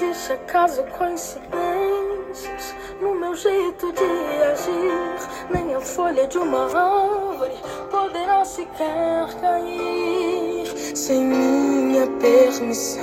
existe acaso coincidências no meu jeito de agir. Nem a folha de uma árvore poderá sequer cair sem minha permissão.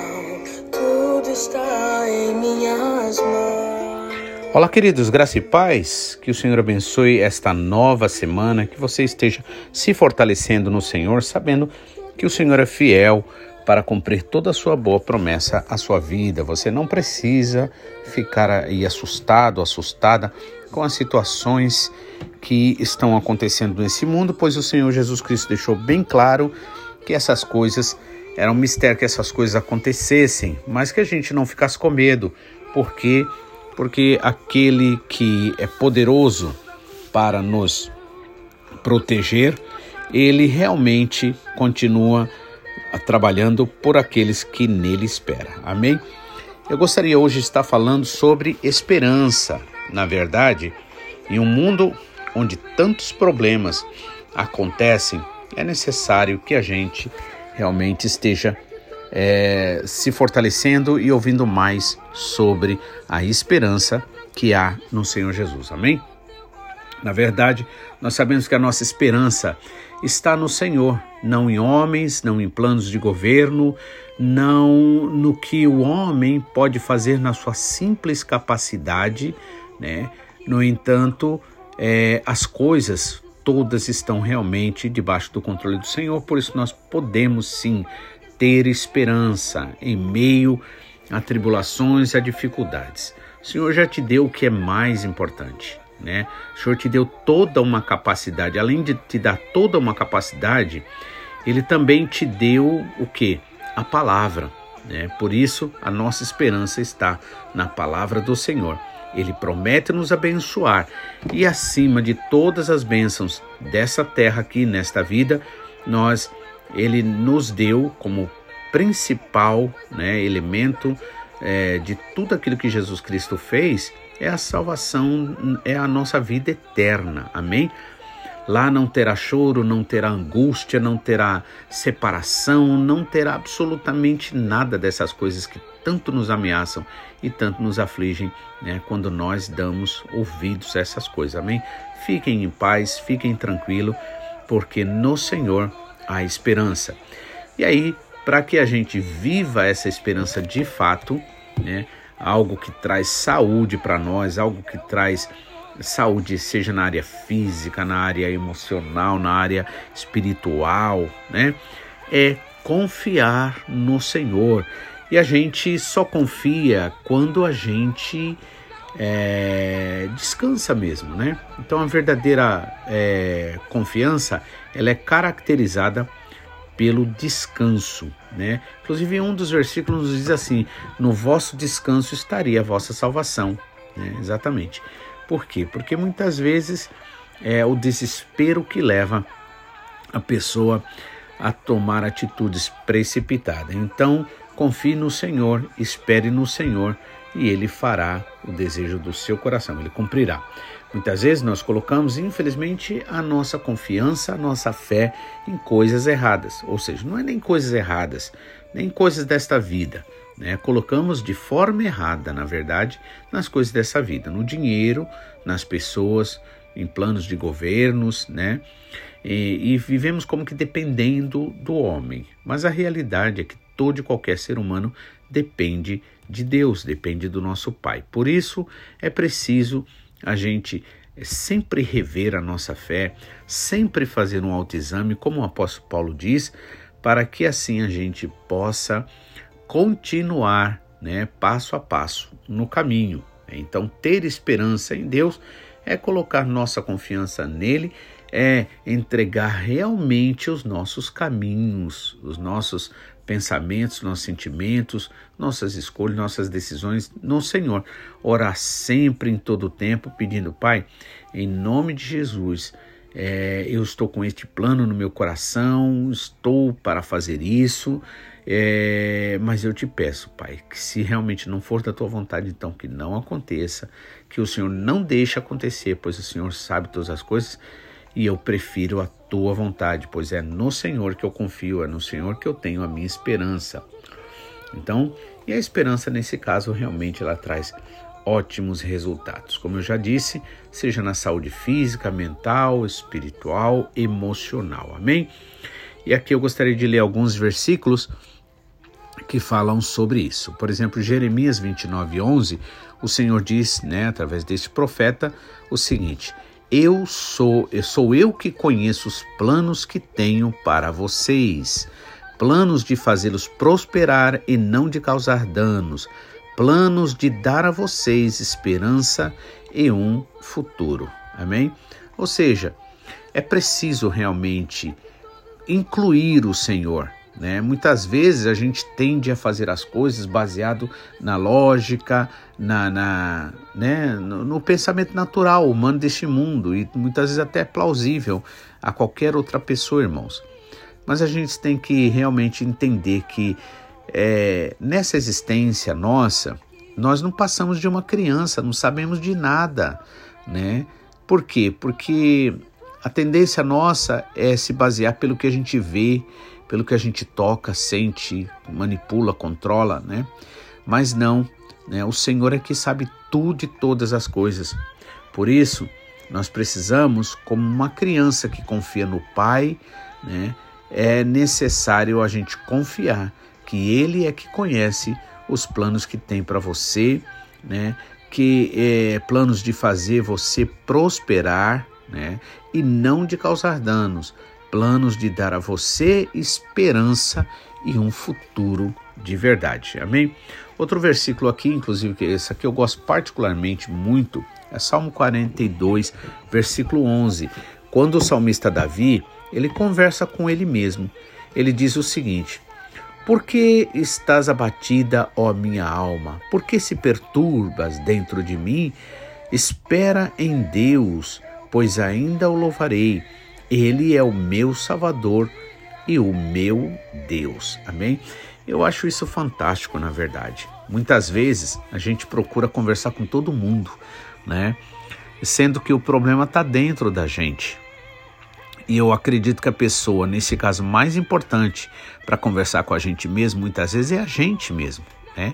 Tudo está em minhas mãos. Olá, queridos, graça e paz. Que o Senhor abençoe esta nova semana, que você esteja se fortalecendo no Senhor, sabendo que o Senhor é fiel para cumprir toda a sua boa promessa à sua vida. Você não precisa ficar aí assustado, assustada com as situações que estão acontecendo nesse mundo, pois o Senhor Jesus Cristo deixou bem claro que essas coisas era um mistério que essas coisas acontecessem, mas que a gente não ficasse com medo, porque porque aquele que é poderoso para nos proteger, ele realmente continua trabalhando por aqueles que nele esperam. Amém? Eu gostaria hoje de estar falando sobre esperança. Na verdade, em um mundo onde tantos problemas acontecem, é necessário que a gente realmente esteja é, se fortalecendo e ouvindo mais sobre a esperança que há no Senhor Jesus. Amém? Na verdade, nós sabemos que a nossa esperança está no Senhor, não em homens, não em planos de governo, não no que o homem pode fazer na sua simples capacidade, né? No entanto, é, as coisas todas estão realmente debaixo do controle do Senhor, por isso nós podemos sim ter esperança em meio a tribulações e a dificuldades. O Senhor já te deu o que é mais importante né? O Senhor te deu toda uma capacidade, além de te dar toda uma capacidade, ele também te deu o que? A palavra, né? Por isso a nossa esperança está na palavra do Senhor. Ele promete nos abençoar e acima de todas as bênçãos dessa terra aqui nesta vida, nós ele nos deu como principal né, elemento é, de tudo aquilo que Jesus Cristo fez é a salvação, é a nossa vida eterna. Amém? Lá não terá choro, não terá angústia, não terá separação, não terá absolutamente nada dessas coisas que tanto nos ameaçam e tanto nos afligem né, quando nós damos ouvidos a essas coisas. Amém? Fiquem em paz, fiquem tranquilos, porque no Senhor há esperança. E aí, para que a gente viva essa esperança de fato, né, algo que traz saúde para nós, algo que traz saúde, seja na área física, na área emocional, na área espiritual, né? É confiar no Senhor. E a gente só confia quando a gente é, descansa mesmo, né? Então a verdadeira é, confiança ela é caracterizada pelo descanso, né? Inclusive um dos versículos diz assim: "No vosso descanso estaria a vossa salvação", né? Exatamente. Por quê? Porque muitas vezes é o desespero que leva a pessoa a tomar atitudes precipitadas. Então, confie no Senhor, espere no Senhor e ele fará o desejo do seu coração, ele cumprirá. Muitas vezes nós colocamos, infelizmente, a nossa confiança, a nossa fé em coisas erradas. Ou seja, não é nem coisas erradas, nem coisas desta vida. Né? Colocamos de forma errada, na verdade, nas coisas dessa vida, no dinheiro, nas pessoas, em planos de governos, né? E, e vivemos como que dependendo do homem. Mas a realidade é que todo e qualquer ser humano depende de Deus, depende do nosso Pai. Por isso é preciso a gente sempre rever a nossa fé, sempre fazer um autoexame, como o apóstolo Paulo diz, para que assim a gente possa continuar, né, passo a passo no caminho. Então, ter esperança em Deus é colocar nossa confiança nele, é entregar realmente os nossos caminhos, os nossos pensamentos, nossos sentimentos, nossas escolhas, nossas decisões no Senhor. Orar sempre, em todo o tempo, pedindo, Pai, em nome de Jesus, é, eu estou com este plano no meu coração, estou para fazer isso, é, mas eu te peço, Pai, que se realmente não for da tua vontade, então que não aconteça, que o Senhor não deixe acontecer, pois o Senhor sabe todas as coisas e eu prefiro a tua vontade, pois é no Senhor que eu confio, é no Senhor que eu tenho a minha esperança. Então, e a esperança nesse caso realmente ela traz ótimos resultados. Como eu já disse, seja na saúde física, mental, espiritual, emocional. Amém? E aqui eu gostaria de ler alguns versículos que falam sobre isso. Por exemplo, Jeremias 29, 11, o Senhor diz, né, através desse profeta, o seguinte: Eu sou, eu sou eu que conheço os planos que tenho para vocês, planos de fazê-los prosperar e não de causar danos, planos de dar a vocês esperança e um futuro. Amém? Ou seja, é preciso realmente incluir o Senhor. Né? Muitas vezes a gente tende a fazer as coisas baseado na lógica, na, na né? no, no pensamento natural humano deste mundo e muitas vezes até plausível a qualquer outra pessoa, irmãos. Mas a gente tem que realmente entender que é, nessa existência nossa, nós não passamos de uma criança, não sabemos de nada, né? Por quê? Porque a tendência nossa é se basear pelo que a gente vê, pelo que a gente toca, sente, manipula, controla, né? Mas não, né? O Senhor é que sabe tudo de todas as coisas. Por isso, nós precisamos, como uma criança que confia no Pai, né? É necessário a gente confiar que Ele é que conhece os planos que tem para você, né? Que é, planos de fazer você prosperar, né? E não de causar danos, planos de dar a você esperança e um futuro de verdade. Amém? Outro versículo aqui, inclusive, que esse aqui eu gosto particularmente muito, é Salmo 42, versículo 11. Quando o salmista Davi, ele conversa com ele mesmo. Ele diz o seguinte: por que estás abatida, ó minha alma? Por que se perturbas dentro de mim? Espera em Deus, pois ainda o louvarei. Ele é o meu Salvador e o meu Deus. Amém? Eu acho isso fantástico, na verdade. Muitas vezes a gente procura conversar com todo mundo, né? Sendo que o problema está dentro da gente. E eu acredito que a pessoa, nesse caso mais importante para conversar com a gente mesmo, muitas vezes é a gente mesmo, né?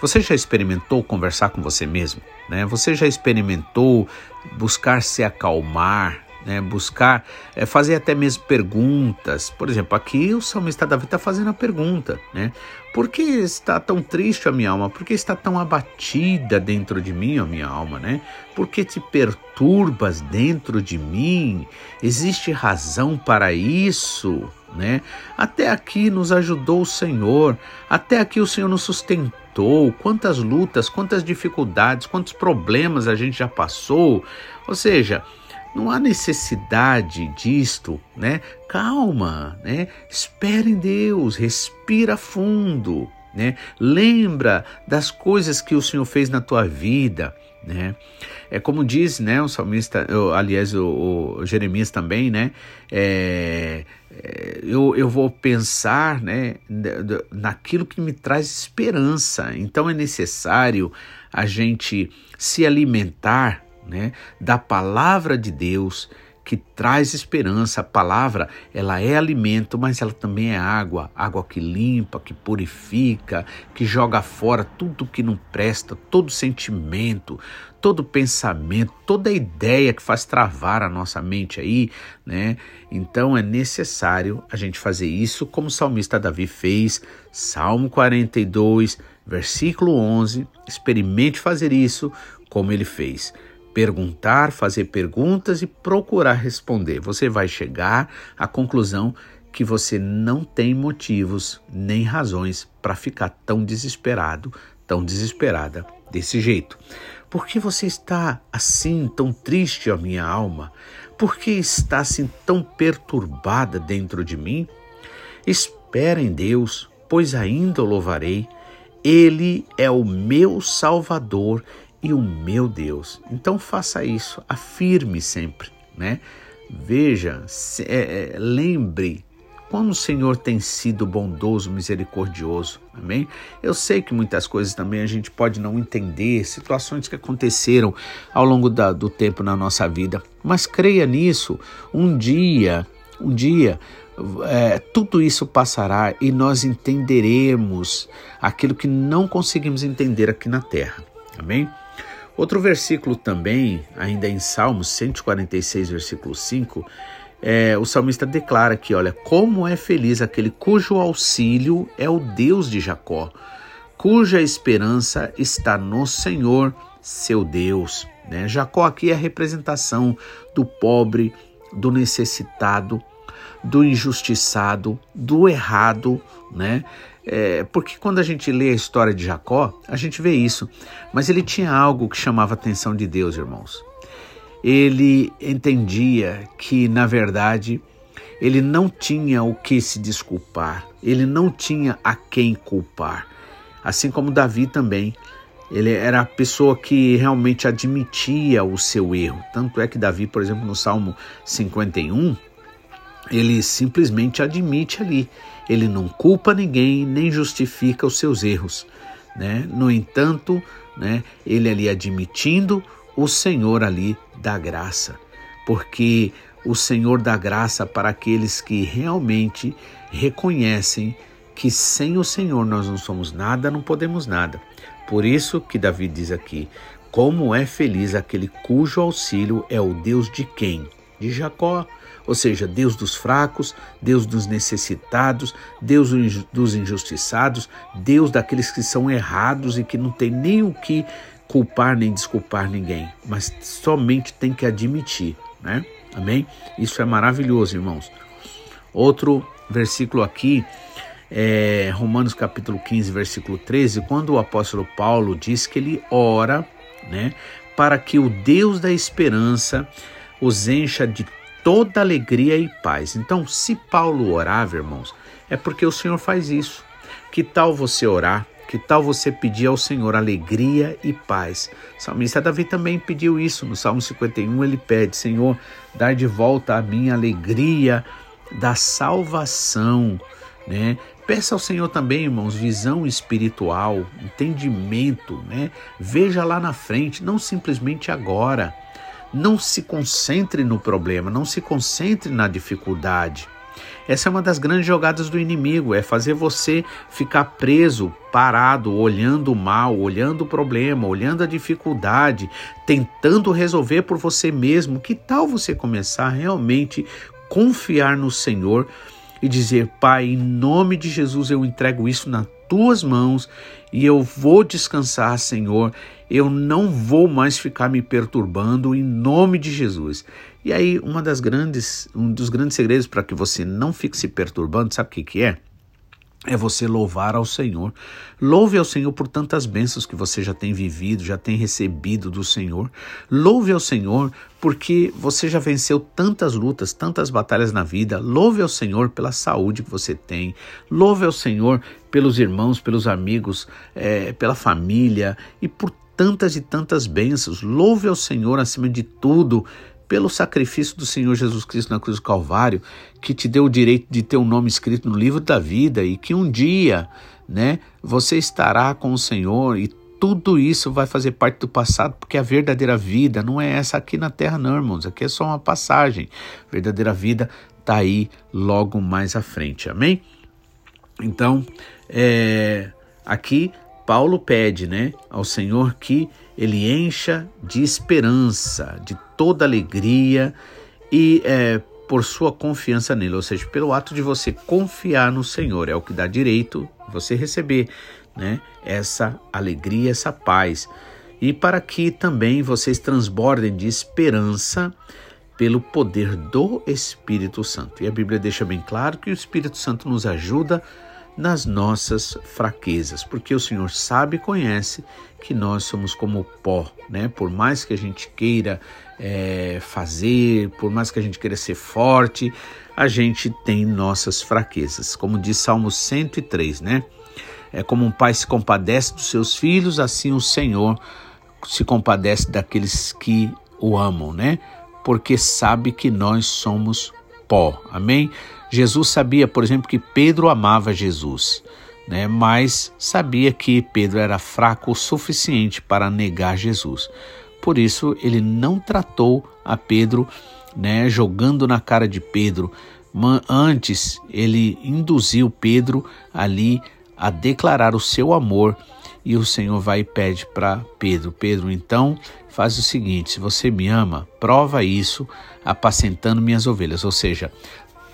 Você já experimentou conversar com você mesmo, né? Você já experimentou buscar se acalmar, né, buscar é, fazer até mesmo perguntas. Por exemplo, aqui o salmista Davi está fazendo a pergunta, né? Por que está tão triste a minha alma? Por que está tão abatida dentro de mim a minha alma, né? Por que te perturbas dentro de mim? Existe razão para isso, né? Até aqui nos ajudou o Senhor, até aqui o Senhor nos sustentou. Quantas lutas, quantas dificuldades, quantos problemas a gente já passou. Ou seja, não há necessidade disto, né? Calma, né? Espera em Deus, respira fundo, né? Lembra das coisas que o Senhor fez na tua vida, né? É como diz, né, o salmista, eu, aliás, o, o, Jeremias também, né? É, é, eu, eu vou pensar, né, naquilo que me traz esperança. Então é necessário a gente se alimentar né, da palavra de Deus que traz esperança. A palavra, ela é alimento, mas ela também é água, água que limpa, que purifica, que joga fora tudo que não presta, todo sentimento, todo pensamento, toda ideia que faz travar a nossa mente aí, né? Então é necessário a gente fazer isso como o salmista Davi fez, Salmo 42, versículo 11. Experimente fazer isso como ele fez perguntar, fazer perguntas e procurar responder. Você vai chegar à conclusão que você não tem motivos nem razões para ficar tão desesperado, tão desesperada desse jeito. Por que você está assim, tão triste, a minha alma? Por que está assim tão perturbada dentro de mim? Espera em Deus, pois ainda o louvarei. Ele é o meu Salvador e o meu Deus. Então faça isso, afirme sempre, né? Veja, se, é, é, lembre como o Senhor tem sido bondoso, misericordioso, amém? Eu sei que muitas coisas também a gente pode não entender, situações que aconteceram ao longo da, do tempo na nossa vida, mas creia nisso. Um dia, um dia é, tudo isso passará e nós entenderemos aquilo que não conseguimos entender aqui na terra. Amém? Outro versículo também, ainda em Salmos 146, versículo 5, é, o salmista declara que, olha, como é feliz aquele cujo auxílio é o Deus de Jacó, cuja esperança está no Senhor, seu Deus. Né? Jacó aqui é a representação do pobre, do necessitado, do injustiçado, do errado, né? É, porque quando a gente lê a história de Jacó, a gente vê isso. Mas ele tinha algo que chamava a atenção de Deus, irmãos. Ele entendia que, na verdade, ele não tinha o que se desculpar, ele não tinha a quem culpar. Assim como Davi também. Ele era a pessoa que realmente admitia o seu erro. Tanto é que Davi, por exemplo, no Salmo 51, ele simplesmente admite ali. Ele não culpa ninguém, nem justifica os seus erros. Né? No entanto, né, ele ali admitindo, o Senhor ali dá graça. Porque o Senhor dá graça para aqueles que realmente reconhecem que sem o Senhor nós não somos nada, não podemos nada. Por isso que Davi diz aqui: como é feliz aquele cujo auxílio é o Deus de quem? De Jacó ou seja, Deus dos fracos, Deus dos necessitados, Deus dos injustiçados, Deus daqueles que são errados e que não tem nem o que culpar nem desculpar ninguém, mas somente tem que admitir, né? Amém? Isso é maravilhoso, irmãos. Outro versículo aqui é Romanos capítulo 15, versículo 13, quando o apóstolo Paulo diz que ele ora, né, para que o Deus da esperança os encha de toda alegria e paz. Então, se Paulo orava, irmãos, é porque o Senhor faz isso. Que tal você orar? Que tal você pedir ao Senhor alegria e paz? O salmista Davi também pediu isso. No Salmo 51 ele pede: Senhor, dá de volta a minha alegria da salvação, né? Peça ao Senhor também, irmãos, visão espiritual, entendimento, né? Veja lá na frente, não simplesmente agora. Não se concentre no problema, não se concentre na dificuldade. Essa é uma das grandes jogadas do inimigo, é fazer você ficar preso, parado, olhando o mal, olhando o problema, olhando a dificuldade, tentando resolver por você mesmo. Que tal você começar a realmente confiar no Senhor e dizer: Pai, em nome de Jesus eu entrego isso nas tuas mãos e eu vou descansar, Senhor. Eu não vou mais ficar me perturbando em nome de Jesus. E aí, uma das grandes, um dos grandes segredos para que você não fique se perturbando, sabe o que, que é? É você louvar ao Senhor. Louve ao Senhor por tantas bênçãos que você já tem vivido, já tem recebido do Senhor. Louve ao Senhor porque você já venceu tantas lutas, tantas batalhas na vida. Louve ao Senhor pela saúde que você tem. Louve ao Senhor pelos irmãos, pelos amigos, é, pela família e por tantas e tantas bênçãos. Louve ao Senhor acima de tudo pelo sacrifício do Senhor Jesus Cristo na cruz do Calvário, que te deu o direito de ter um nome escrito no livro da vida e que um dia, né, você estará com o Senhor e tudo isso vai fazer parte do passado, porque a verdadeira vida não é essa aqui na terra, não, irmãos. Aqui é só uma passagem. A verdadeira vida está aí logo mais à frente. Amém? Então, é, aqui Paulo pede né, ao Senhor que ele encha de esperança, de toda alegria e é, por sua confiança nele, ou seja, pelo ato de você confiar no Senhor, é o que dá direito você receber né, essa alegria, essa paz. E para que também vocês transbordem de esperança pelo poder do Espírito Santo. E a Bíblia deixa bem claro que o Espírito Santo nos ajuda a nas nossas fraquezas, porque o Senhor sabe e conhece que nós somos como pó, né? Por mais que a gente queira é, fazer, por mais que a gente queira ser forte, a gente tem nossas fraquezas. Como diz Salmo 103, né? É como um pai se compadece dos seus filhos, assim o Senhor se compadece daqueles que o amam, né? Porque sabe que nós somos pó. Amém? Jesus sabia, por exemplo, que Pedro amava Jesus, né? mas sabia que Pedro era fraco o suficiente para negar Jesus. Por isso, ele não tratou a Pedro, né, jogando na cara de Pedro Antes, ele induziu Pedro ali a declarar o seu amor e o Senhor vai e pede para Pedro: Pedro, então faz o seguinte: se você me ama, prova isso apacentando minhas ovelhas, ou seja,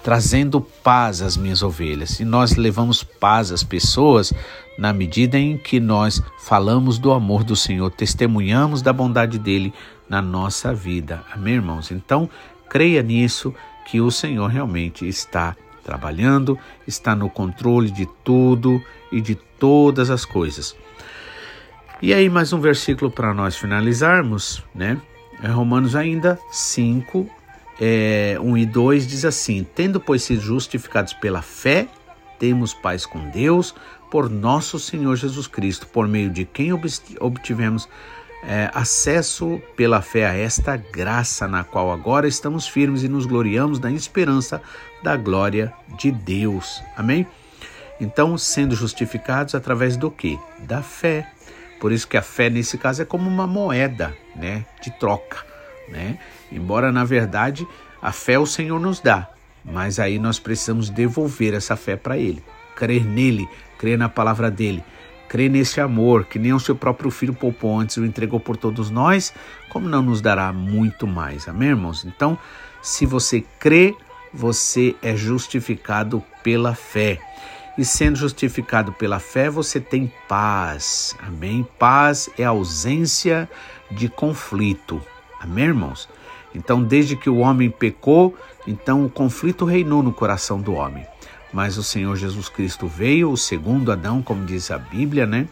trazendo paz às minhas ovelhas. E nós levamos paz às pessoas na medida em que nós falamos do amor do Senhor, testemunhamos da bondade dele na nossa vida. Amém, irmãos? Então, creia nisso que o Senhor realmente está trabalhando, está no controle de tudo e de todas as coisas. E aí, mais um versículo para nós finalizarmos, né? É Romanos ainda 5, é, 1 e 2 diz assim: Tendo, pois, sido justificados pela fé, temos paz com Deus por nosso Senhor Jesus Cristo, por meio de quem obtivemos é, acesso pela fé a esta graça na qual agora estamos firmes e nos gloriamos na esperança da glória de Deus. Amém? Então, sendo justificados através do que? Da fé. Por isso que a fé nesse caso é como uma moeda, né, de troca, né? Embora na verdade a fé o Senhor nos dá, mas aí nós precisamos devolver essa fé para ele, crer nele, crer na palavra dele, crer nesse amor que nem o seu próprio filho poupou antes, o entregou por todos nós, como não nos dará muito mais. Amém, irmãos? Então, se você crê, você é justificado pela fé e sendo justificado pela fé, você tem paz. Amém? Paz é ausência de conflito. Amém, irmãos? Então, desde que o homem pecou, então o conflito reinou no coração do homem. Mas o Senhor Jesus Cristo veio, o segundo Adão, como diz a Bíblia, né?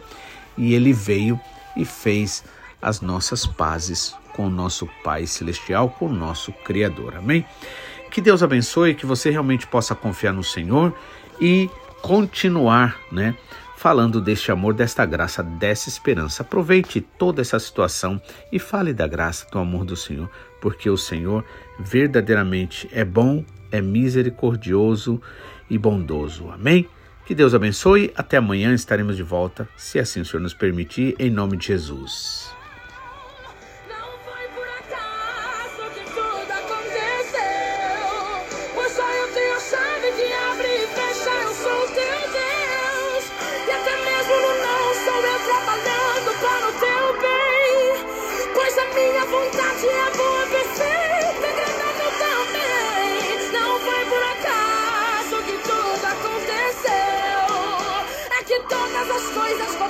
E ele veio e fez as nossas pazes com o nosso Pai Celestial, com o nosso Criador. Amém? Que Deus abençoe, que você realmente possa confiar no Senhor e continuar, né? Falando deste amor, desta graça, dessa esperança. Aproveite toda essa situação e fale da graça, do amor do Senhor, porque o Senhor verdadeiramente é bom, é misericordioso e bondoso. Amém? Que Deus abençoe. Até amanhã estaremos de volta, se assim o Senhor nos permitir, em nome de Jesus.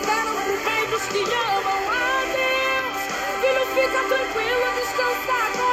Para os viveiros que amam a Deus. Filho, fica tranquilo, descansa.